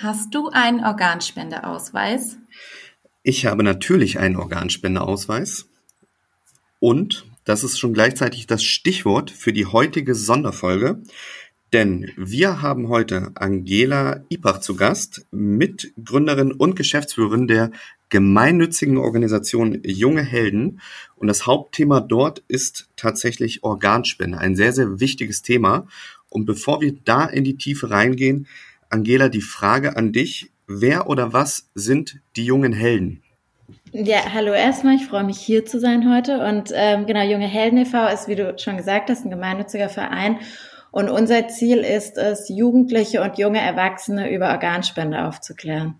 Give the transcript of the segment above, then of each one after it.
Hast du einen Organspendeausweis? Ich habe natürlich einen Organspendeausweis. Und das ist schon gleichzeitig das Stichwort für die heutige Sonderfolge. Denn wir haben heute Angela Ipach zu Gast, Mitgründerin und Geschäftsführerin der gemeinnützigen Organisation Junge Helden. Und das Hauptthema dort ist tatsächlich Organspende, ein sehr, sehr wichtiges Thema. Und bevor wir da in die Tiefe reingehen, Angela, die Frage an dich, wer oder was sind die jungen Helden? Ja, hallo erstmal, ich freue mich hier zu sein heute. Und ähm, genau, Junge Helden e.V. ist, wie du schon gesagt hast, ein gemeinnütziger Verein. Und unser Ziel ist es, Jugendliche und junge Erwachsene über Organspende aufzuklären.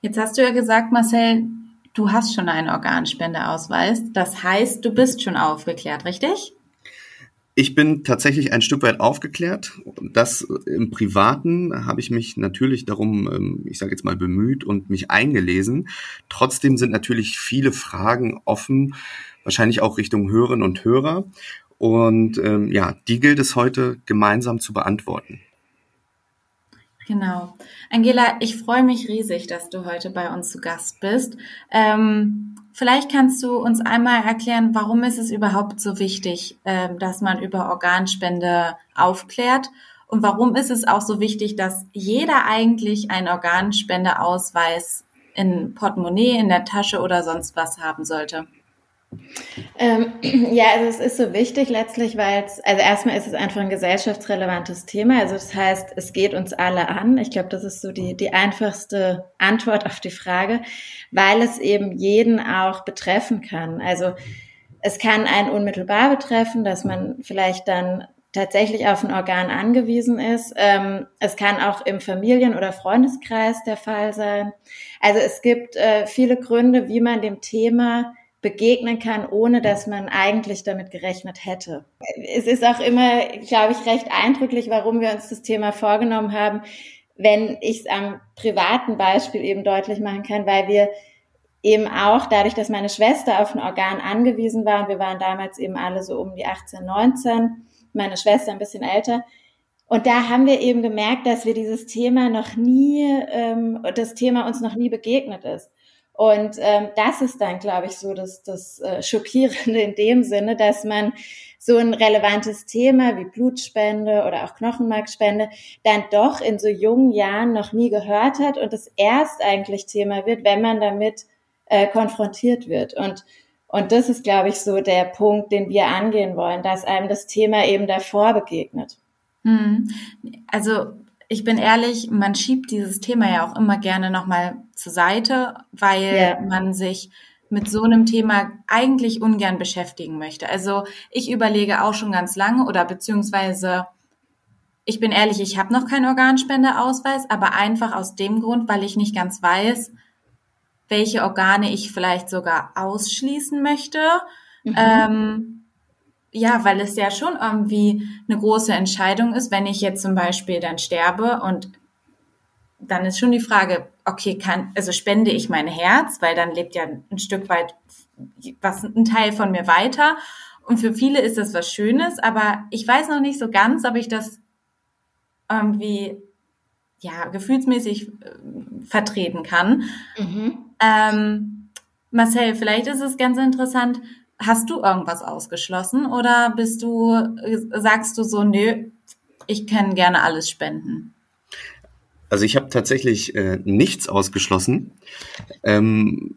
Jetzt hast du ja gesagt, Marcel, du hast schon einen Organspendeausweis. Das heißt, du bist schon aufgeklärt, richtig? Ich bin tatsächlich ein Stück weit aufgeklärt. Das im Privaten habe ich mich natürlich darum, ähm, ich sage jetzt mal, bemüht und mich eingelesen. Trotzdem sind natürlich viele Fragen offen, wahrscheinlich auch Richtung Hörerinnen und Hörer. Und ähm, ja, die gilt es heute gemeinsam zu beantworten. Genau. Angela, ich freue mich riesig, dass du heute bei uns zu Gast bist. Ähm, vielleicht kannst du uns einmal erklären, warum ist es überhaupt so wichtig, ähm, dass man über Organspende aufklärt? Und warum ist es auch so wichtig, dass jeder eigentlich einen Organspendeausweis in Portemonnaie, in der Tasche oder sonst was haben sollte? Ähm, ja, also es ist so wichtig letztlich, weil es, also erstmal ist es einfach ein gesellschaftsrelevantes Thema. Also das heißt, es geht uns alle an. Ich glaube, das ist so die, die einfachste Antwort auf die Frage, weil es eben jeden auch betreffen kann. Also es kann einen unmittelbar betreffen, dass man vielleicht dann tatsächlich auf ein Organ angewiesen ist. Ähm, es kann auch im Familien- oder Freundeskreis der Fall sein. Also es gibt äh, viele Gründe, wie man dem Thema begegnen kann, ohne dass man eigentlich damit gerechnet hätte. Es ist auch immer, glaube ich, recht eindrücklich, warum wir uns das Thema vorgenommen haben, wenn ich es am privaten Beispiel eben deutlich machen kann, weil wir eben auch dadurch, dass meine Schwester auf ein Organ angewiesen war und wir waren damals eben alle so um die 18, 19, meine Schwester ein bisschen älter, und da haben wir eben gemerkt, dass wir dieses Thema noch nie, ähm, das Thema uns noch nie begegnet ist. Und ähm, das ist dann, glaube ich, so das, das äh, Schockierende in dem Sinne, dass man so ein relevantes Thema wie Blutspende oder auch Knochenmarkspende dann doch in so jungen Jahren noch nie gehört hat und es erst eigentlich Thema wird, wenn man damit äh, konfrontiert wird. Und, und das ist, glaube ich, so der Punkt, den wir angehen wollen, dass einem das Thema eben davor begegnet. Hm. Also ich bin ehrlich, man schiebt dieses Thema ja auch immer gerne nochmal zur Seite, weil yeah. man sich mit so einem Thema eigentlich ungern beschäftigen möchte. Also ich überlege auch schon ganz lange oder beziehungsweise ich bin ehrlich, ich habe noch keinen Organspendeausweis, aber einfach aus dem Grund, weil ich nicht ganz weiß, welche Organe ich vielleicht sogar ausschließen möchte. Mhm. Ähm, ja, weil es ja schon irgendwie eine große Entscheidung ist, wenn ich jetzt zum Beispiel dann sterbe und dann ist schon die Frage, okay, kann, also spende ich mein Herz, weil dann lebt ja ein Stück weit was, ein Teil von mir weiter. Und für viele ist das was Schönes, aber ich weiß noch nicht so ganz, ob ich das irgendwie, ja, gefühlsmäßig äh, vertreten kann. Mhm. Ähm, Marcel, vielleicht ist es ganz interessant, Hast du irgendwas ausgeschlossen oder bist du, sagst du so, nö, ich kann gerne alles spenden? Also ich habe tatsächlich äh, nichts ausgeschlossen. Ähm,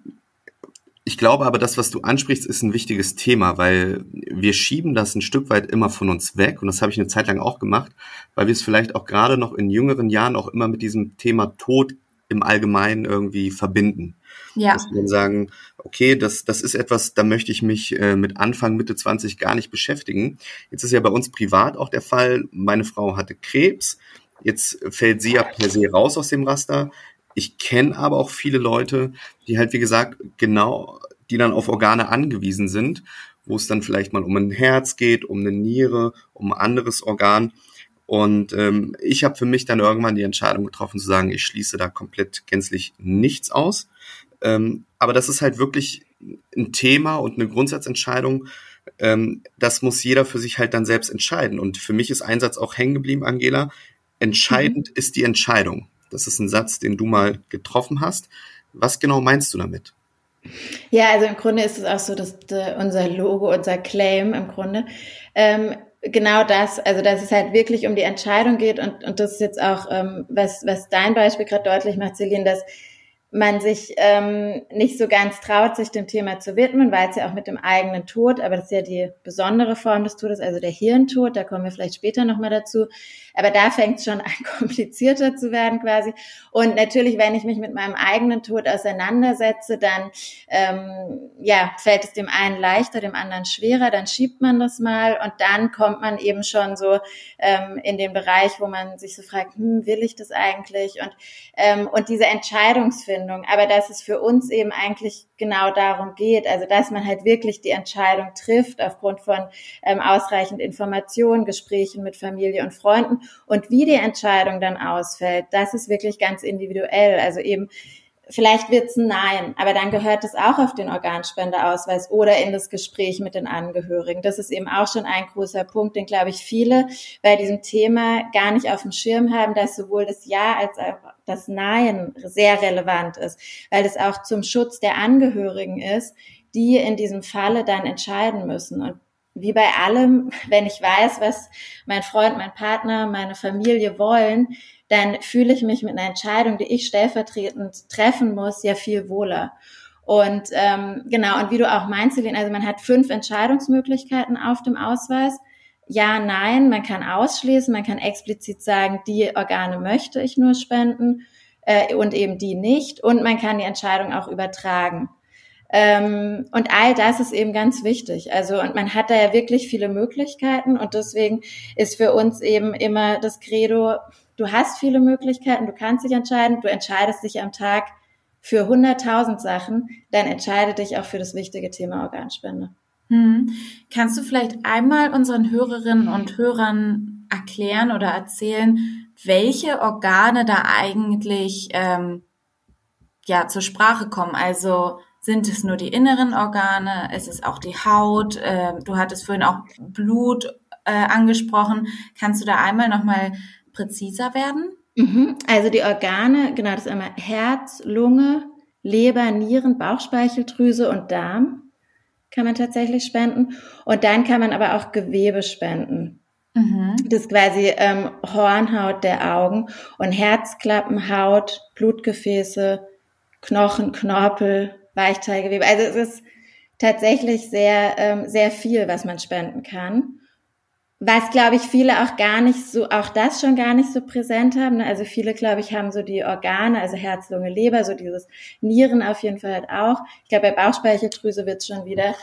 ich glaube aber, das, was du ansprichst, ist ein wichtiges Thema, weil wir schieben das ein Stück weit immer von uns weg. Und das habe ich eine Zeit lang auch gemacht, weil wir es vielleicht auch gerade noch in jüngeren Jahren auch immer mit diesem Thema Tod im Allgemeinen irgendwie verbinden. Ja. Dass wir dann sagen, okay, das, das ist etwas, da möchte ich mich äh, mit Anfang, Mitte 20 gar nicht beschäftigen. Jetzt ist ja bei uns privat auch der Fall, meine Frau hatte Krebs, jetzt fällt sie ja per se raus aus dem Raster. Ich kenne aber auch viele Leute, die halt, wie gesagt, genau, die dann auf Organe angewiesen sind, wo es dann vielleicht mal um ein Herz geht, um eine Niere, um ein anderes Organ. Und ähm, ich habe für mich dann irgendwann die Entscheidung getroffen zu sagen, ich schließe da komplett gänzlich nichts aus. Ähm, aber das ist halt wirklich ein Thema und eine Grundsatzentscheidung. Ähm, das muss jeder für sich halt dann selbst entscheiden. Und für mich ist Einsatz auch hängen geblieben, Angela. Entscheidend mhm. ist die Entscheidung. Das ist ein Satz, den du mal getroffen hast. Was genau meinst du damit? Ja, also im Grunde ist es auch so, dass unser Logo, unser Claim im Grunde ähm, genau das, also dass es halt wirklich um die Entscheidung geht und, und das ist jetzt auch, ähm, was, was dein Beispiel gerade deutlich macht, Celine, dass man sich ähm, nicht so ganz traut, sich dem Thema zu widmen, weil es ja auch mit dem eigenen Tod, aber das ist ja die besondere Form des Todes, also der Hirntod, da kommen wir vielleicht später nochmal dazu, aber da fängt es schon an, komplizierter zu werden quasi. Und natürlich, wenn ich mich mit meinem eigenen Tod auseinandersetze, dann ähm, ja, fällt es dem einen leichter, dem anderen schwerer, dann schiebt man das mal und dann kommt man eben schon so ähm, in den Bereich, wo man sich so fragt, hm, will ich das eigentlich? Und, ähm, und diese Entscheidungsfindung, aber dass es für uns eben eigentlich genau darum geht, also dass man halt wirklich die Entscheidung trifft aufgrund von ähm, ausreichend Informationen, Gesprächen mit Familie und Freunden und wie die Entscheidung dann ausfällt, das ist wirklich ganz individuell. Also eben, vielleicht wird's ein Nein, aber dann gehört es auch auf den Organspendeausweis oder in das Gespräch mit den Angehörigen. Das ist eben auch schon ein großer Punkt, den, glaube ich, viele bei diesem Thema gar nicht auf dem Schirm haben, dass sowohl das Ja als auch das Nein sehr relevant ist, weil es auch zum Schutz der Angehörigen ist, die in diesem Falle dann entscheiden müssen. Und wie bei allem, wenn ich weiß, was mein Freund, mein Partner, meine Familie wollen, dann fühle ich mich mit einer Entscheidung, die ich stellvertretend treffen muss, ja viel wohler. Und ähm, genau, und wie du auch meinst, Celine, also man hat fünf Entscheidungsmöglichkeiten auf dem Ausweis. Ja, nein, man kann ausschließen, man kann explizit sagen, die Organe möchte ich nur spenden äh, und eben die nicht. Und man kann die Entscheidung auch übertragen. Ähm, und all das ist eben ganz wichtig. Also, und man hat da ja wirklich viele Möglichkeiten und deswegen ist für uns eben immer das Credo, du hast viele Möglichkeiten, du kannst dich entscheiden, du entscheidest dich am Tag für 100.000 Sachen, dann entscheide dich auch für das wichtige Thema Organspende. Hm. Kannst du vielleicht einmal unseren Hörerinnen und Hörern erklären oder erzählen, welche Organe da eigentlich ähm, ja zur Sprache kommen? Also sind es nur die inneren Organe? Ist es auch die Haut? Äh, du hattest vorhin auch Blut äh, angesprochen. Kannst du da einmal nochmal präziser werden? Mhm. Also die Organe, genau, das ist einmal Herz, Lunge, Leber, Nieren, Bauchspeicheldrüse und Darm kann man tatsächlich spenden. Und dann kann man aber auch Gewebe spenden. Mhm. Das ist quasi ähm, Hornhaut der Augen und Herzklappen, Haut, Blutgefäße, Knochen, Knorpel, Weichteilgewebe. Also es ist tatsächlich sehr, ähm, sehr viel, was man spenden kann. Was, glaube ich, viele auch gar nicht so, auch das schon gar nicht so präsent haben. Ne? Also viele, glaube ich, haben so die Organe, also Herz, Lunge, Leber, so dieses Nieren auf jeden Fall halt auch. Ich glaube, bei Bauchspeicheldrüse wird schon wieder,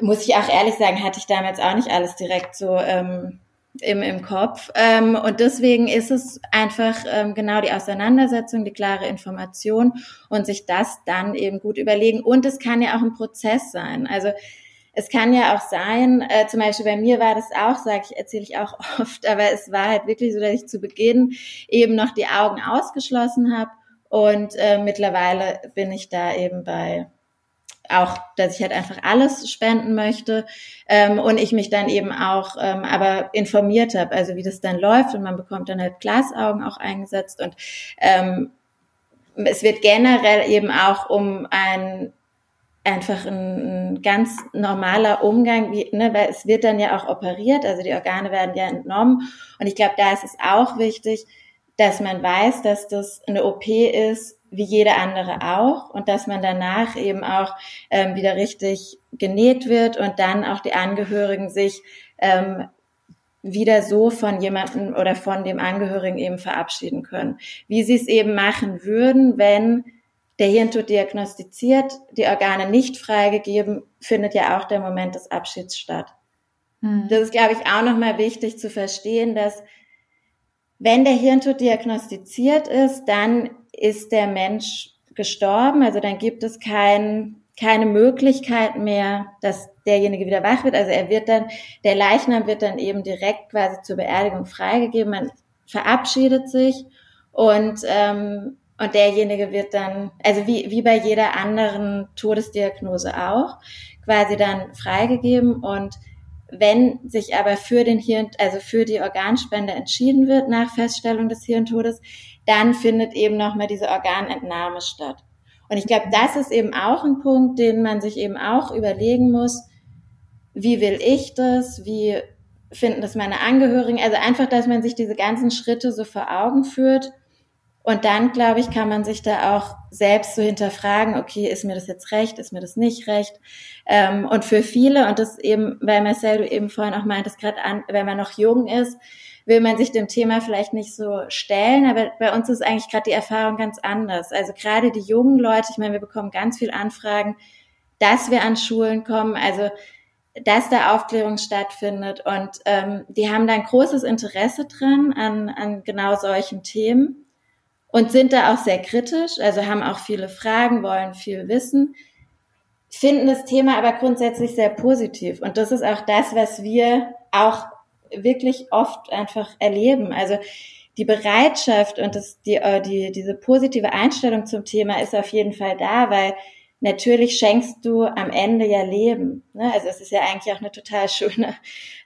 muss ich auch ehrlich sagen, hatte ich damals auch nicht alles direkt so ähm, im, im Kopf. Ähm, und deswegen ist es einfach ähm, genau die Auseinandersetzung, die klare Information und sich das dann eben gut überlegen. Und es kann ja auch ein Prozess sein. Also es kann ja auch sein, äh, zum Beispiel bei mir war das auch, sage ich, erzähle ich auch oft, aber es war halt wirklich so, dass ich zu Beginn eben noch die Augen ausgeschlossen habe und äh, mittlerweile bin ich da eben bei auch, dass ich halt einfach alles spenden möchte ähm, und ich mich dann eben auch ähm, aber informiert habe, also wie das dann läuft und man bekommt dann halt Glasaugen auch eingesetzt und ähm, es wird generell eben auch um ein einfach ein, ein ganz normaler Umgang, wie, ne, weil es wird dann ja auch operiert, also die Organe werden ja entnommen und ich glaube, da ist es auch wichtig, dass man weiß, dass das eine OP ist, wie jede andere auch und dass man danach eben auch ähm, wieder richtig genäht wird und dann auch die Angehörigen sich ähm, wieder so von jemandem oder von dem Angehörigen eben verabschieden können. Wie sie es eben machen würden, wenn der Hirntod diagnostiziert, die Organe nicht freigegeben, findet ja auch der Moment des Abschieds statt. Hm. Das ist, glaube ich, auch nochmal wichtig zu verstehen, dass wenn der Hirntod diagnostiziert ist, dann ist der Mensch gestorben. Also dann gibt es kein, keine Möglichkeit mehr, dass derjenige wieder wach wird. Also er wird dann, der Leichnam wird dann eben direkt quasi zur Beerdigung freigegeben. Man verabschiedet sich und, ähm, und derjenige wird dann, also wie, wie bei jeder anderen Todesdiagnose auch, quasi dann freigegeben und wenn sich aber für den Hirn, also für die Organspende entschieden wird nach Feststellung des Hirntodes, dann findet eben nochmal diese Organentnahme statt. Und ich glaube, das ist eben auch ein Punkt, den man sich eben auch überlegen muss. Wie will ich das? Wie finden das meine Angehörigen? Also einfach, dass man sich diese ganzen Schritte so vor Augen führt. Und dann, glaube ich, kann man sich da auch selbst so hinterfragen, okay, ist mir das jetzt recht, ist mir das nicht recht? Ähm, und für viele, und das eben, weil Marcel, du eben vorhin auch meintest, gerade an, wenn man noch jung ist, will man sich dem Thema vielleicht nicht so stellen, aber bei uns ist eigentlich gerade die Erfahrung ganz anders. Also gerade die jungen Leute, ich meine, wir bekommen ganz viel Anfragen, dass wir an Schulen kommen, also dass da Aufklärung stattfindet und ähm, die haben da ein großes Interesse dran an, an genau solchen Themen und sind da auch sehr kritisch, also haben auch viele Fragen, wollen viel wissen, finden das Thema aber grundsätzlich sehr positiv und das ist auch das, was wir auch wirklich oft einfach erleben. Also die Bereitschaft und das, die, äh, die, diese positive Einstellung zum Thema ist auf jeden Fall da, weil natürlich schenkst du am Ende ja Leben. Ne? Also es ist ja eigentlich auch eine total schöne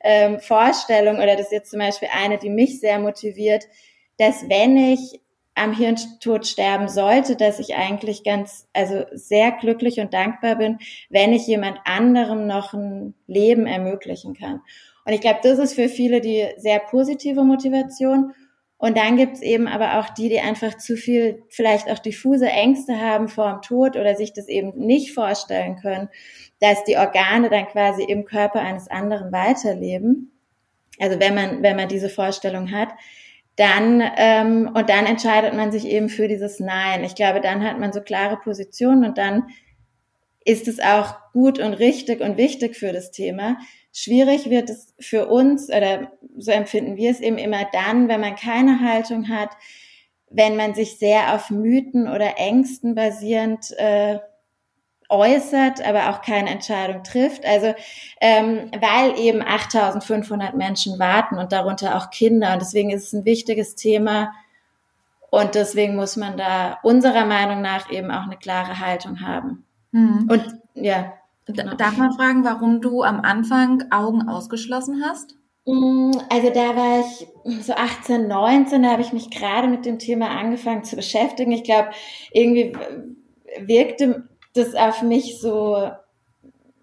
ähm, Vorstellung oder das ist jetzt zum Beispiel eine, die mich sehr motiviert, dass wenn ich am Hirntod sterben sollte, dass ich eigentlich ganz, also sehr glücklich und dankbar bin, wenn ich jemand anderem noch ein Leben ermöglichen kann. Und ich glaube, das ist für viele die sehr positive Motivation. Und dann gibt's eben aber auch die, die einfach zu viel, vielleicht auch diffuse Ängste haben vor dem Tod oder sich das eben nicht vorstellen können, dass die Organe dann quasi im Körper eines anderen weiterleben. Also wenn man, wenn man diese Vorstellung hat, dann ähm, und dann entscheidet man sich eben für dieses Nein. Ich glaube, dann hat man so klare Positionen und dann ist es auch gut und richtig und wichtig für das Thema. Schwierig wird es für uns, oder so empfinden wir es eben immer dann, wenn man keine Haltung hat, wenn man sich sehr auf Mythen oder Ängsten basierend äh, äußert, aber auch keine Entscheidung trifft. Also ähm, weil eben 8.500 Menschen warten und darunter auch Kinder. Und deswegen ist es ein wichtiges Thema. Und deswegen muss man da unserer Meinung nach eben auch eine klare Haltung haben. Mhm. Und ja. Genau. Darf man fragen, warum du am Anfang Augen ausgeschlossen hast? Mm, also da war ich so 18, 19, da habe ich mich gerade mit dem Thema angefangen zu beschäftigen. Ich glaube, irgendwie wirkte das auf mich so,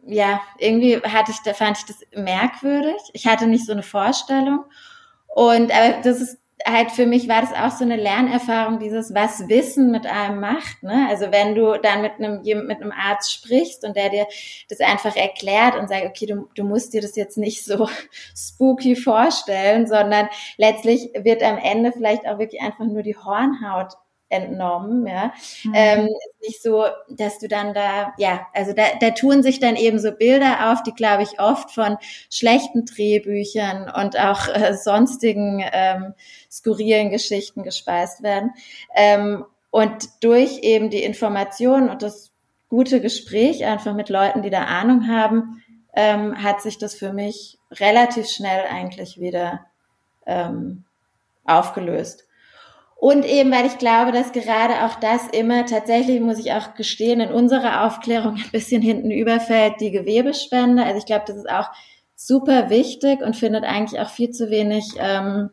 ja, irgendwie hatte ich, da fand ich das merkwürdig. Ich hatte nicht so eine Vorstellung. Und aber das ist halt für mich war das auch so eine Lernerfahrung, dieses was Wissen mit einem macht. Ne? Also wenn du dann mit einem mit einem Arzt sprichst und der dir das einfach erklärt und sagt, okay, du, du musst dir das jetzt nicht so spooky vorstellen, sondern letztlich wird am Ende vielleicht auch wirklich einfach nur die Hornhaut entnommen, ja. Mhm. Ähm, nicht so, dass du dann da, ja, also da, da tun sich dann eben so Bilder auf, die, glaube ich, oft von schlechten Drehbüchern und auch äh, sonstigen ähm, skurrilen Geschichten gespeist werden. Ähm, und durch eben die Information und das gute Gespräch einfach mit Leuten, die da Ahnung haben, ähm, hat sich das für mich relativ schnell eigentlich wieder ähm, aufgelöst. Und eben, weil ich glaube, dass gerade auch das immer tatsächlich, muss ich auch gestehen, in unserer Aufklärung ein bisschen hinten überfällt, die Gewebespende. Also ich glaube, das ist auch super wichtig und findet eigentlich auch viel zu wenig ähm,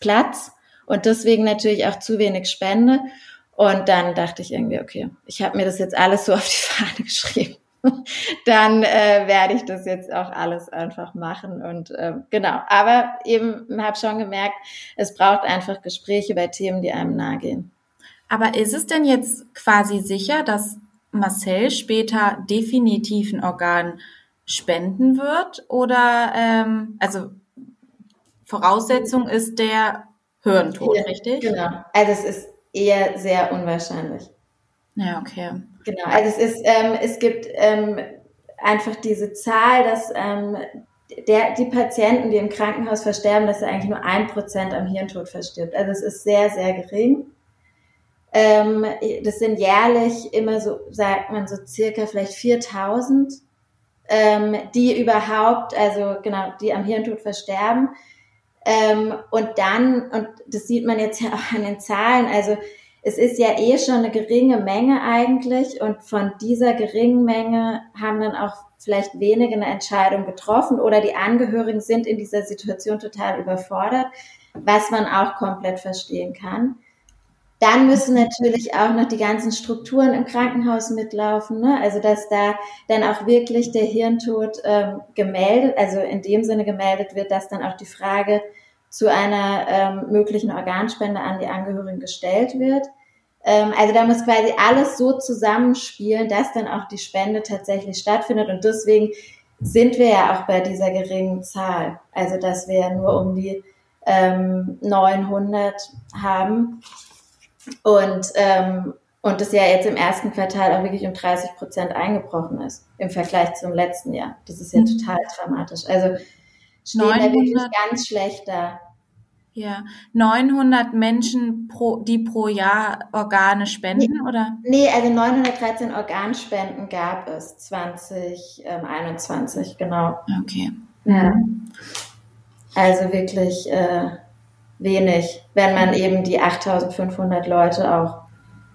Platz und deswegen natürlich auch zu wenig Spende. Und dann dachte ich irgendwie, okay, ich habe mir das jetzt alles so auf die Fahne geschrieben. dann äh, werde ich das jetzt auch alles einfach machen und äh, genau. Aber eben habe schon gemerkt, es braucht einfach Gespräche bei Themen, die einem nahe gehen. Aber ist es denn jetzt quasi sicher, dass Marcel später definitiv ein Organ spenden wird? Oder ähm, also Voraussetzung ist der Hirntod, ja, richtig? Genau. Also es ist eher sehr unwahrscheinlich. Ja, okay. Genau, also es ist, ähm, es gibt ähm, einfach diese Zahl, dass ähm, der, die Patienten, die im Krankenhaus versterben, dass eigentlich nur ein Prozent am Hirntod verstirbt. Also es ist sehr, sehr gering. Ähm, das sind jährlich immer so, sagt man so circa vielleicht 4000, ähm, die überhaupt, also genau, die am Hirntod versterben. Ähm, und dann, und das sieht man jetzt ja auch an den Zahlen, also es ist ja eh schon eine geringe Menge eigentlich und von dieser geringen Menge haben dann auch vielleicht wenige eine Entscheidung getroffen oder die Angehörigen sind in dieser Situation total überfordert, was man auch komplett verstehen kann. Dann müssen natürlich auch noch die ganzen Strukturen im Krankenhaus mitlaufen, ne? also dass da dann auch wirklich der Hirntod ähm, gemeldet, also in dem Sinne gemeldet wird, dass dann auch die Frage zu einer ähm, möglichen Organspende an die Angehörigen gestellt wird. Ähm, also da muss quasi alles so zusammenspielen, dass dann auch die Spende tatsächlich stattfindet. Und deswegen sind wir ja auch bei dieser geringen Zahl. Also dass wir ja nur um die ähm, 900 haben. Und, ähm, und das ja jetzt im ersten Quartal auch wirklich um 30 Prozent eingebrochen ist im Vergleich zum letzten Jahr. Das ist ja mhm. total dramatisch. Also 900, da wirklich ganz schlecht da. Ja, 900 Menschen pro, die pro Jahr Organe spenden, nee, oder? Nee, also 913 Organspenden gab es 2021, genau. Okay. Ja. Also wirklich äh, wenig, wenn man eben die 8500 Leute auch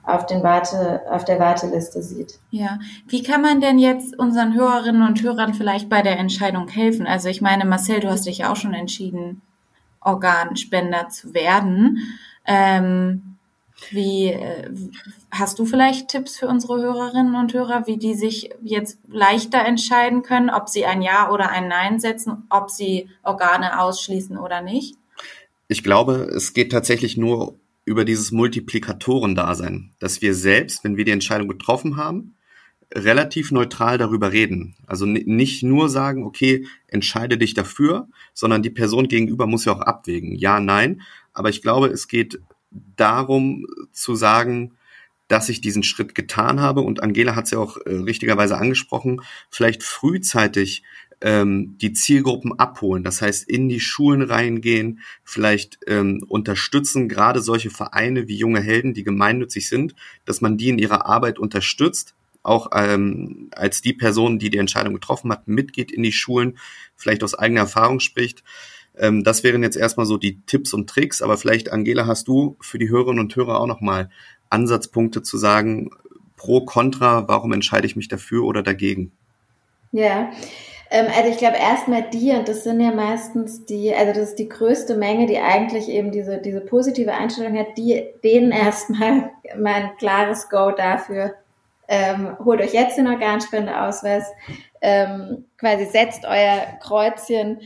auf, den Warte, auf der Warteliste sieht. Ja, wie kann man denn jetzt unseren Hörerinnen und Hörern vielleicht bei der Entscheidung helfen? Also ich meine, Marcel, du hast dich ja auch schon entschieden, Organspender zu werden. Ähm, wie äh, hast du vielleicht Tipps für unsere Hörerinnen und Hörer, wie die sich jetzt leichter entscheiden können, ob sie ein Ja oder ein Nein setzen, ob sie Organe ausschließen oder nicht? Ich glaube, es geht tatsächlich nur über dieses Multiplikatoren-Dasein, dass wir selbst, wenn wir die Entscheidung getroffen haben, relativ neutral darüber reden. Also nicht nur sagen, okay, entscheide dich dafür, sondern die Person gegenüber muss ja auch abwägen. Ja, nein. Aber ich glaube, es geht darum zu sagen, dass ich diesen Schritt getan habe. Und Angela hat es ja auch äh, richtigerweise angesprochen, vielleicht frühzeitig ähm, die Zielgruppen abholen. Das heißt, in die Schulen reingehen, vielleicht ähm, unterstützen, gerade solche Vereine wie junge Helden, die gemeinnützig sind, dass man die in ihrer Arbeit unterstützt auch ähm, als die Person, die die Entscheidung getroffen hat, mitgeht in die Schulen, vielleicht aus eigener Erfahrung spricht. Ähm, das wären jetzt erstmal so die Tipps und Tricks, aber vielleicht, Angela, hast du für die Hörerinnen und Hörer auch nochmal Ansatzpunkte zu sagen, pro, contra, warum entscheide ich mich dafür oder dagegen? Ja, ähm, also ich glaube erstmal die, und das sind ja meistens die, also das ist die größte Menge, die eigentlich eben diese, diese positive Einstellung hat, die denen erstmal mein klares Go dafür ähm, holt euch jetzt den Organspendeausweis, ähm, quasi setzt euer Kreuzchen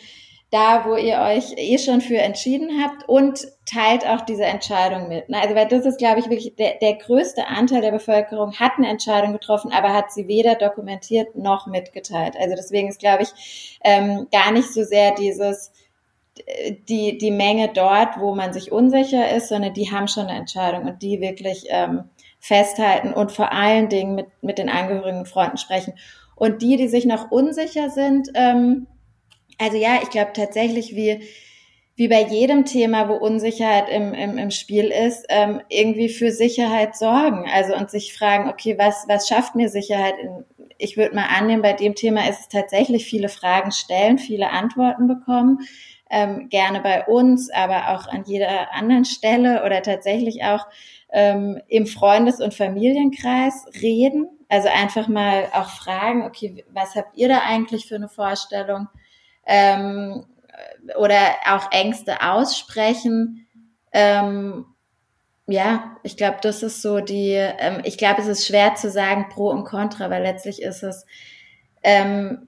da, wo ihr euch eh schon für entschieden habt und teilt auch diese Entscheidung mit. Also weil das ist, glaube ich, wirklich der, der größte Anteil der Bevölkerung hat eine Entscheidung getroffen, aber hat sie weder dokumentiert noch mitgeteilt. Also deswegen ist, glaube ich, ähm, gar nicht so sehr dieses die, die Menge dort, wo man sich unsicher ist, sondern die haben schon eine Entscheidung und die wirklich ähm, festhalten und vor allen Dingen mit, mit den Angehörigen und Freunden sprechen. Und die, die sich noch unsicher sind, ähm, also ja, ich glaube tatsächlich, wie, wie bei jedem Thema, wo Unsicherheit im, im, im Spiel ist, ähm, irgendwie für Sicherheit sorgen. Also und sich fragen, okay, was, was schafft mir Sicherheit? Ich würde mal annehmen, bei dem Thema ist es tatsächlich viele Fragen stellen, viele Antworten bekommen. Ähm, gerne bei uns, aber auch an jeder anderen Stelle oder tatsächlich auch ähm, im Freundes- und Familienkreis reden. Also einfach mal auch fragen, okay, was habt ihr da eigentlich für eine Vorstellung? Ähm, oder auch Ängste aussprechen. Ähm, ja, ich glaube, das ist so die, ähm, ich glaube, es ist schwer zu sagen pro und contra, weil letztlich ist es, ähm,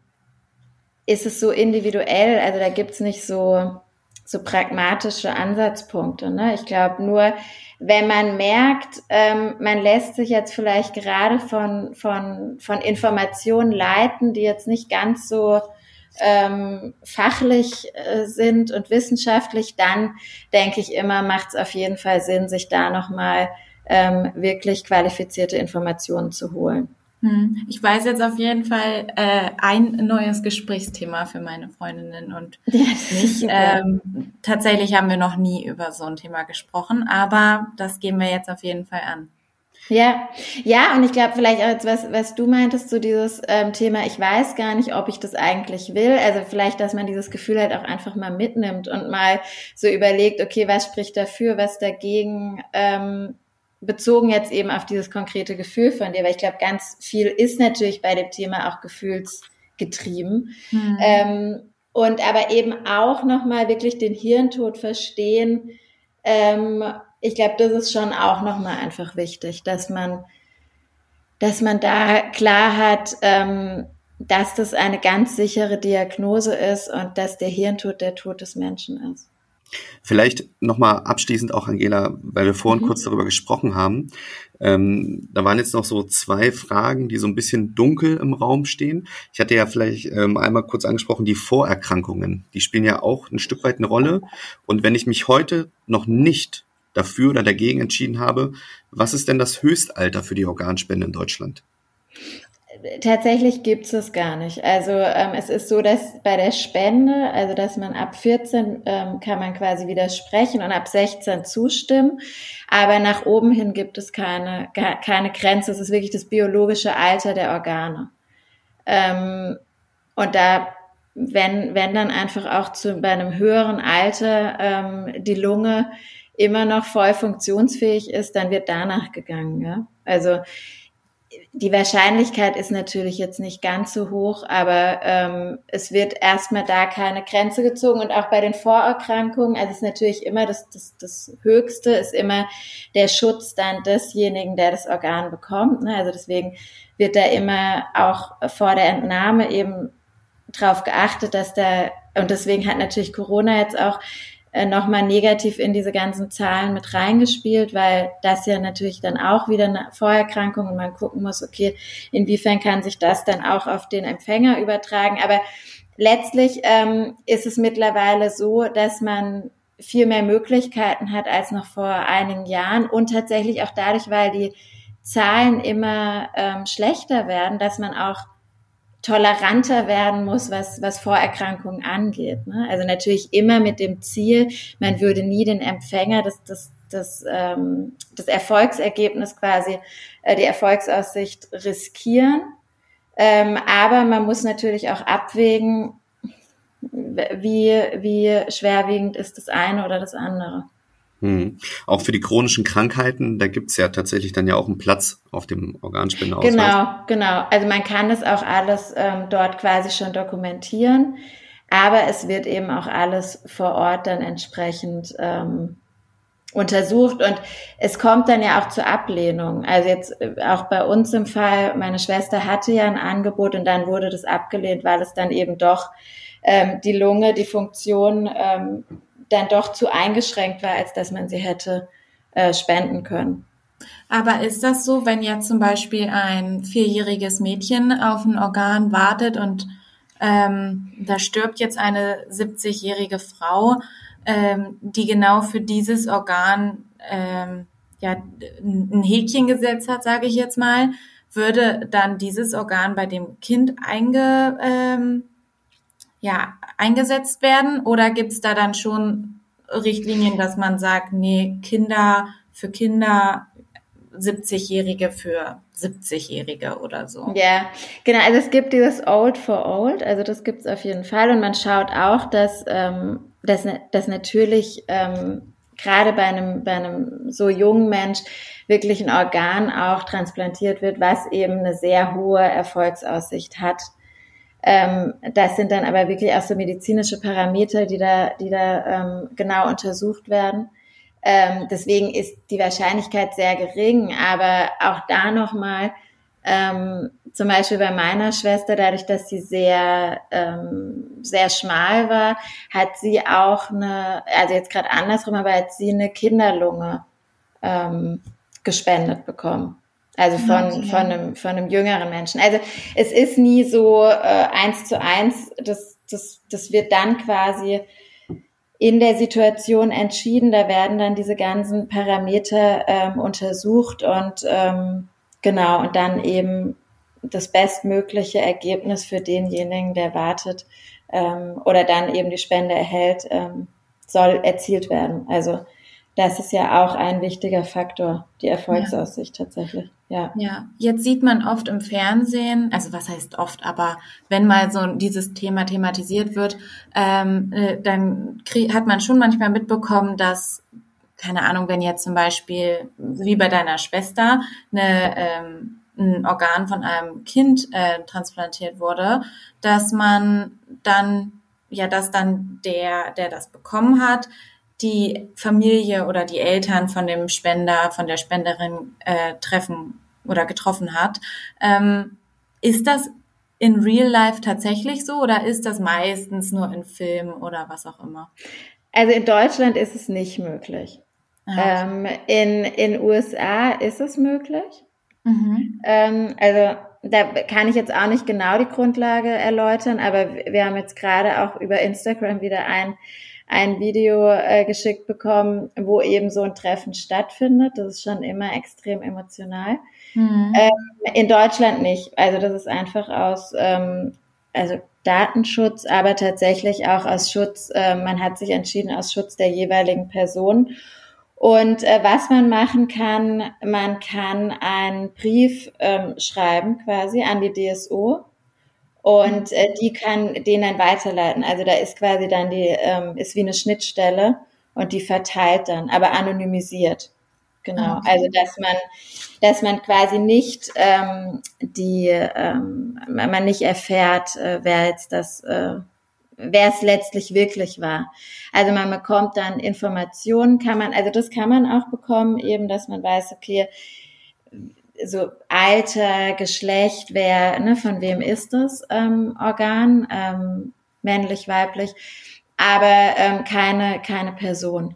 ist es so individuell, also da gibt's nicht so, so pragmatische Ansatzpunkte. Ne? Ich glaube nur, wenn man merkt, ähm, man lässt sich jetzt vielleicht gerade von, von, von Informationen leiten, die jetzt nicht ganz so ähm, fachlich äh, sind und wissenschaftlich, dann denke ich immer, macht es auf jeden Fall Sinn, sich da nochmal ähm, wirklich qualifizierte Informationen zu holen. Hm. Ich weiß jetzt auf jeden Fall äh, ein neues Gesprächsthema für meine Freundinnen und mich. Ähm, tatsächlich haben wir noch nie über so ein Thema gesprochen, aber das gehen wir jetzt auf jeden Fall an. Ja, ja, und ich glaube vielleicht auch jetzt, was, was du meintest, so dieses ähm, Thema, ich weiß gar nicht, ob ich das eigentlich will. Also vielleicht, dass man dieses Gefühl halt auch einfach mal mitnimmt und mal so überlegt, okay, was spricht dafür, was dagegen, ähm, bezogen jetzt eben auf dieses konkrete Gefühl von dir, weil ich glaube, ganz viel ist natürlich bei dem Thema auch gefühlsgetrieben. Mhm. Ähm, und aber eben auch nochmal wirklich den Hirntod verstehen. Ähm, ich glaube, das ist schon auch nochmal einfach wichtig, dass man, dass man da klar hat, ähm, dass das eine ganz sichere Diagnose ist und dass der Hirntod der Tod des Menschen ist. Vielleicht nochmal abschließend auch, Angela, weil wir vorhin mhm. kurz darüber gesprochen haben. Ähm, da waren jetzt noch so zwei Fragen, die so ein bisschen dunkel im Raum stehen. Ich hatte ja vielleicht ähm, einmal kurz angesprochen, die Vorerkrankungen. Die spielen ja auch ein Stück weit eine Rolle. Und wenn ich mich heute noch nicht dafür oder dagegen entschieden habe, was ist denn das Höchstalter für die Organspende in Deutschland? Tatsächlich gibt es gar nicht. Also ähm, es ist so, dass bei der Spende, also dass man ab 14 ähm, kann man quasi widersprechen und ab 16 zustimmen, aber nach oben hin gibt es keine, keine Grenze. Es ist wirklich das biologische Alter der Organe. Ähm, und da, wenn, wenn dann einfach auch zu, bei einem höheren Alter ähm, die Lunge immer noch voll funktionsfähig ist, dann wird danach gegangen. Ja? Also die Wahrscheinlichkeit ist natürlich jetzt nicht ganz so hoch, aber ähm, es wird erstmal da keine Grenze gezogen und auch bei den Vorerkrankungen, also ist natürlich immer das, das, das Höchste, ist immer der Schutz dann desjenigen, der das Organ bekommt. Ne? Also deswegen wird da immer auch vor der Entnahme eben drauf geachtet, dass da, und deswegen hat natürlich Corona jetzt auch äh, nochmal negativ in diese ganzen Zahlen mit reingespielt, weil das ja natürlich dann auch wieder eine Vorerkrankung und man gucken muss, okay, inwiefern kann sich das dann auch auf den Empfänger übertragen. Aber letztlich ähm, ist es mittlerweile so, dass man viel mehr Möglichkeiten hat als noch vor einigen Jahren und tatsächlich auch dadurch, weil die Zahlen immer ähm, schlechter werden, dass man auch toleranter werden muss, was, was Vorerkrankungen angeht. Ne? Also natürlich immer mit dem Ziel, man würde nie den Empfänger, das, das, das, ähm, das Erfolgsergebnis quasi, äh, die Erfolgsaussicht riskieren. Ähm, aber man muss natürlich auch abwägen, wie, wie schwerwiegend ist das eine oder das andere. Hm. Auch für die chronischen Krankheiten, da gibt's ja tatsächlich dann ja auch einen Platz auf dem Organspendeausweis. Genau, genau. Also man kann das auch alles ähm, dort quasi schon dokumentieren, aber es wird eben auch alles vor Ort dann entsprechend ähm, untersucht und es kommt dann ja auch zur Ablehnung. Also jetzt äh, auch bei uns im Fall, meine Schwester hatte ja ein Angebot und dann wurde das abgelehnt, weil es dann eben doch ähm, die Lunge, die Funktion ähm, dann doch zu eingeschränkt war, als dass man sie hätte äh, spenden können. Aber ist das so, wenn jetzt zum Beispiel ein vierjähriges Mädchen auf ein Organ wartet und ähm, da stirbt jetzt eine 70-jährige Frau, ähm, die genau für dieses Organ ähm, ja ein Häkchen gesetzt hat, sage ich jetzt mal, würde dann dieses Organ bei dem Kind einge, ähm, ja, eingesetzt werden? Oder gibt es da dann schon Richtlinien, dass man sagt, nee, Kinder für Kinder, 70-Jährige für 70-Jährige oder so. Ja, genau. Also es gibt dieses Old for Old, also das gibt es auf jeden Fall. Und man schaut auch, dass, ähm, dass, dass natürlich ähm, gerade bei einem, bei einem so jungen Mensch wirklich ein Organ auch transplantiert wird, was eben eine sehr hohe Erfolgsaussicht hat. Ähm, das sind dann aber wirklich auch so medizinische Parameter, die da, die da ähm, genau untersucht werden. Ähm, deswegen ist die Wahrscheinlichkeit sehr gering, aber auch da nochmal, ähm, zum Beispiel bei meiner Schwester, dadurch, dass sie sehr, ähm, sehr schmal war, hat sie auch eine, also jetzt gerade andersrum, aber hat sie eine Kinderlunge ähm, gespendet bekommen. Also von, okay. von, einem, von einem jüngeren Menschen. Also es ist nie so äh, eins zu eins. Das, das, das wird dann quasi in der Situation entschieden. Da werden dann diese ganzen Parameter ähm, untersucht und ähm, genau, und dann eben das bestmögliche Ergebnis für denjenigen, der wartet ähm, oder dann eben die Spende erhält, ähm, soll erzielt werden. Also das ist ja auch ein wichtiger Faktor, die Erfolgsaussicht ja. tatsächlich. Ja. Ja, jetzt sieht man oft im Fernsehen, also was heißt oft, aber wenn mal so dieses Thema thematisiert wird, ähm, äh, dann hat man schon manchmal mitbekommen, dass keine Ahnung, wenn jetzt zum Beispiel, wie bei deiner Schwester, eine, ähm, ein Organ von einem Kind äh, transplantiert wurde, dass man dann, ja, dass dann der, der das bekommen hat, die Familie oder die Eltern von dem Spender, von der Spenderin äh, treffen oder getroffen hat. Ähm, ist das in Real Life tatsächlich so oder ist das meistens nur in Filmen oder was auch immer? Also in Deutschland ist es nicht möglich. Ah, ähm, in in USA ist es möglich. Mhm. Ähm, also da kann ich jetzt auch nicht genau die Grundlage erläutern, aber wir haben jetzt gerade auch über Instagram wieder ein ein Video äh, geschickt bekommen, wo eben so ein Treffen stattfindet. Das ist schon immer extrem emotional. Mhm. Ähm, in Deutschland nicht. Also das ist einfach aus ähm, also Datenschutz, aber tatsächlich auch aus Schutz. Äh, man hat sich entschieden aus Schutz der jeweiligen Person. Und äh, was man machen kann, man kann einen Brief ähm, schreiben quasi an die DSO und äh, die kann den dann weiterleiten. Also da ist quasi dann die, ähm, ist wie eine Schnittstelle und die verteilt dann, aber anonymisiert. Genau. Ah, okay. Also dass man, dass man quasi nicht ähm, die, ähm, man nicht erfährt, äh, wer jetzt das, äh, wer es letztlich wirklich war. Also man bekommt dann Informationen, kann man, also das kann man auch bekommen, eben, dass man weiß, okay, so Alter, Geschlecht, wer, ne, von wem ist das ähm, Organ, ähm, männlich, weiblich, aber ähm, keine, keine Person.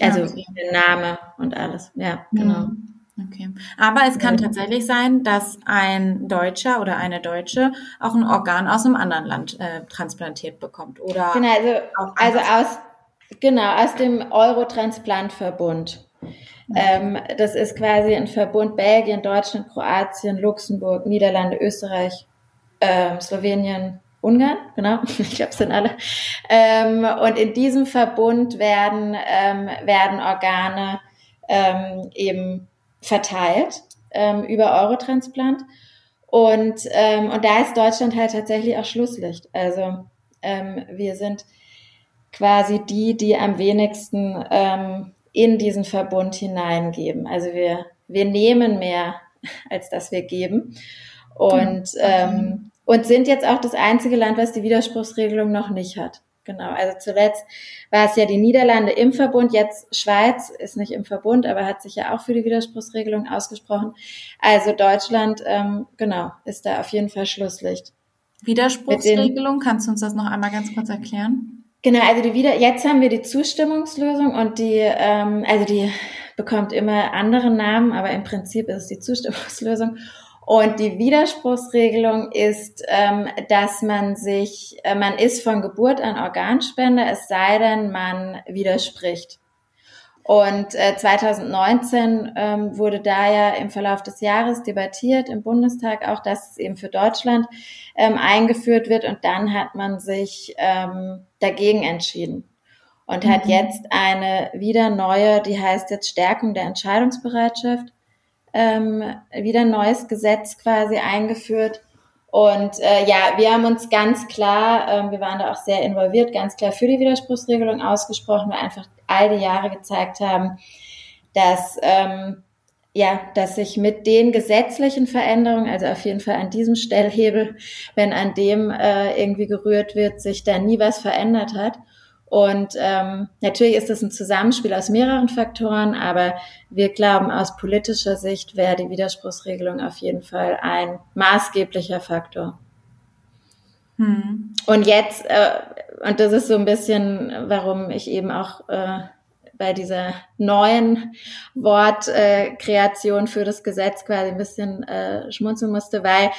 Also okay. der Name und alles, ja, genau. Mhm. Okay. Aber es kann tatsächlich sein, dass ein Deutscher oder eine Deutsche auch ein Organ aus einem anderen Land äh, transplantiert bekommt, oder? Genau, also, also aus, genau, aus dem Eurotransplantverbund. Ähm, das ist quasi ein Verbund Belgien, Deutschland, Kroatien, Luxemburg, Niederlande, Österreich, ähm, Slowenien, Ungarn, genau, ich glaube, es sind alle. Ähm, und in diesem Verbund werden, ähm, werden Organe ähm, eben verteilt ähm, über Eurotransplant. Und, ähm, und da ist Deutschland halt tatsächlich auch Schlusslicht. Also ähm, wir sind quasi die, die am wenigsten in diesen Verbund hineingeben. Also wir, wir nehmen mehr, als dass wir geben. Und, ähm, und sind jetzt auch das einzige Land, was die Widerspruchsregelung noch nicht hat. Genau. Also zuletzt war es ja die Niederlande im Verbund, jetzt Schweiz ist nicht im Verbund, aber hat sich ja auch für die Widerspruchsregelung ausgesprochen. Also Deutschland, ähm, genau, ist da auf jeden Fall Schlusslicht. Widerspruchsregelung, kannst du uns das noch einmal ganz kurz erklären? Genau, also die wieder, jetzt haben wir die Zustimmungslösung und die, ähm, also die bekommt immer andere Namen, aber im Prinzip ist es die Zustimmungslösung. Und die Widerspruchsregelung ist, ähm, dass man sich, äh, man ist von Geburt an Organspender, es sei denn, man widerspricht. Und äh, 2019 ähm, wurde da ja im Verlauf des Jahres debattiert im Bundestag auch, dass es eben für Deutschland ähm, eingeführt wird. Und dann hat man sich ähm, dagegen entschieden und mhm. hat jetzt eine wieder neue, die heißt jetzt Stärkung der Entscheidungsbereitschaft, ähm, wieder ein neues Gesetz quasi eingeführt. Und äh, ja, wir haben uns ganz klar, ähm, wir waren da auch sehr involviert, ganz klar für die Widerspruchsregelung ausgesprochen, weil einfach all die Jahre gezeigt haben, dass ähm, ja, dass sich mit den gesetzlichen Veränderungen, also auf jeden Fall an diesem Stellhebel, wenn an dem äh, irgendwie gerührt wird, sich da nie was verändert hat. Und ähm, natürlich ist das ein Zusammenspiel aus mehreren Faktoren, aber wir glauben aus politischer Sicht wäre die Widerspruchsregelung auf jeden Fall ein maßgeblicher Faktor. Hm. Und jetzt, äh, und das ist so ein bisschen, warum ich eben auch äh, bei dieser neuen Wortkreation äh, für das Gesetz quasi ein bisschen äh, schmunzeln musste, weil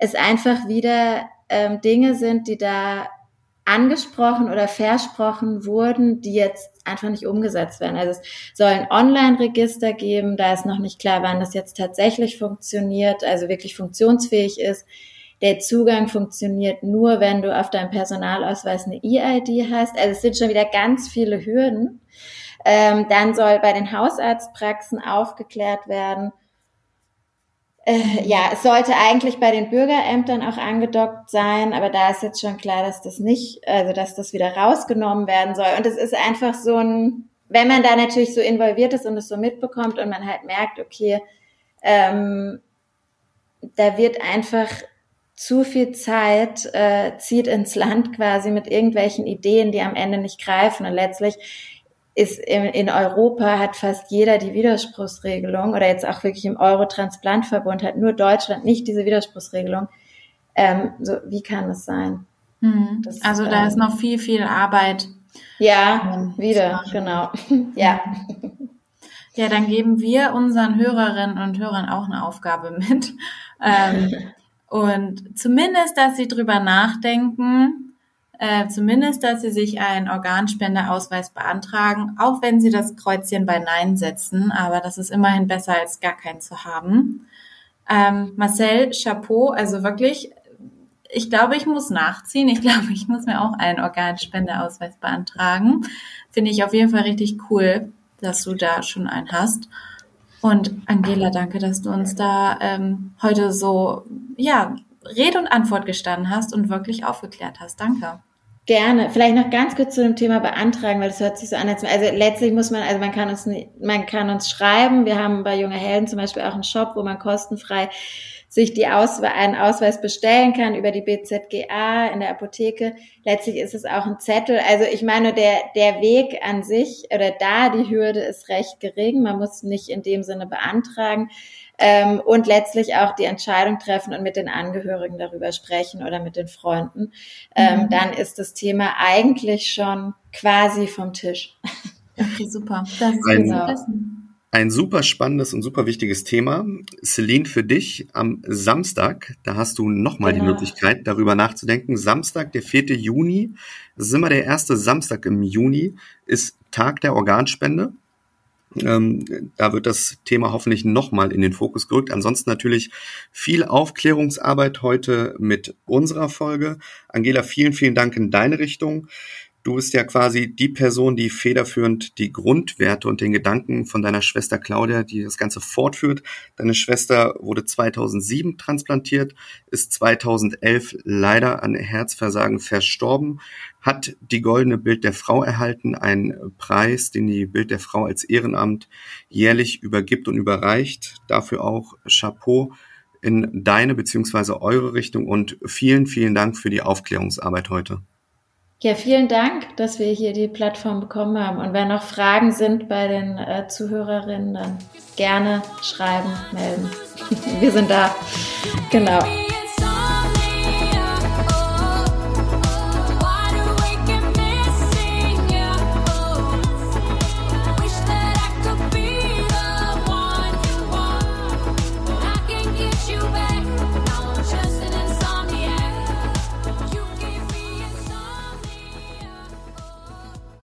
es einfach wieder ähm, Dinge sind, die da angesprochen oder versprochen wurden, die jetzt einfach nicht umgesetzt werden. Also es soll ein Online-Register geben, da ist noch nicht klar, wann das jetzt tatsächlich funktioniert, also wirklich funktionsfähig ist. Der Zugang funktioniert nur, wenn du auf deinem Personalausweis eine EID hast. Also es sind schon wieder ganz viele Hürden. Ähm, dann soll bei den Hausarztpraxen aufgeklärt werden. Äh, ja, es sollte eigentlich bei den Bürgerämtern auch angedockt sein, aber da ist jetzt schon klar, dass das nicht, also dass das wieder rausgenommen werden soll. Und es ist einfach so ein, wenn man da natürlich so involviert ist und es so mitbekommt und man halt merkt, okay, ähm, da wird einfach zu viel Zeit äh, zieht ins Land quasi mit irgendwelchen Ideen, die am Ende nicht greifen und letztlich ist in, in Europa hat fast jeder die Widerspruchsregelung oder jetzt auch wirklich im Eurotransplantverbund hat nur Deutschland nicht diese Widerspruchsregelung. Ähm, so, wie kann es sein? Mhm. Das, also da ähm, ist noch viel, viel Arbeit. Ja, wieder, genau. ja. Ja, dann geben wir unseren Hörerinnen und Hörern auch eine Aufgabe mit. Ähm, und zumindest, dass sie drüber nachdenken, äh, zumindest, dass sie sich einen Organspendeausweis beantragen, auch wenn sie das Kreuzchen bei Nein setzen. Aber das ist immerhin besser, als gar keinen zu haben. Ähm, Marcel, Chapeau, also wirklich, ich glaube, ich muss nachziehen. Ich glaube, ich muss mir auch einen Organspendeausweis beantragen. Finde ich auf jeden Fall richtig cool, dass du da schon einen hast. Und Angela, danke, dass du uns da ähm, heute so, ja, Rede und Antwort gestanden hast und wirklich aufgeklärt hast. Danke. Gerne. Vielleicht noch ganz kurz zu dem Thema beantragen, weil das hört sich so an, als, also letztlich muss man, also man kann uns, man kann uns schreiben. Wir haben bei Junge Helden zum Beispiel auch einen Shop, wo man kostenfrei sich die Ausweis, einen Ausweis bestellen kann über die BZGA in der Apotheke. Letztlich ist es auch ein Zettel. Also ich meine, der, der Weg an sich oder da die Hürde ist recht gering. Man muss nicht in dem Sinne beantragen. Ähm, und letztlich auch die Entscheidung treffen und mit den Angehörigen darüber sprechen oder mit den Freunden, ähm, mhm. dann ist das Thema eigentlich schon quasi vom Tisch. Okay, super. Das ist ein, genau. Ein super spannendes und super wichtiges Thema. Celine, für dich am Samstag, da hast du nochmal genau. die Möglichkeit, darüber nachzudenken. Samstag, der 4. Juni, das ist immer der erste Samstag im Juni, ist Tag der Organspende. Ähm, da wird das Thema hoffentlich nochmal in den Fokus gerückt. Ansonsten natürlich viel Aufklärungsarbeit heute mit unserer Folge. Angela, vielen, vielen Dank in deine Richtung. Du bist ja quasi die Person, die federführend die Grundwerte und den Gedanken von deiner Schwester Claudia, die das Ganze fortführt. Deine Schwester wurde 2007 transplantiert, ist 2011 leider an Herzversagen verstorben, hat die Goldene Bild der Frau erhalten, einen Preis, den die Bild der Frau als Ehrenamt jährlich übergibt und überreicht. Dafür auch Chapeau in deine beziehungsweise eure Richtung und vielen, vielen Dank für die Aufklärungsarbeit heute. Ja, vielen Dank, dass wir hier die Plattform bekommen haben. Und wenn noch Fragen sind bei den äh, Zuhörerinnen, dann gerne schreiben, melden. wir sind da. Genau.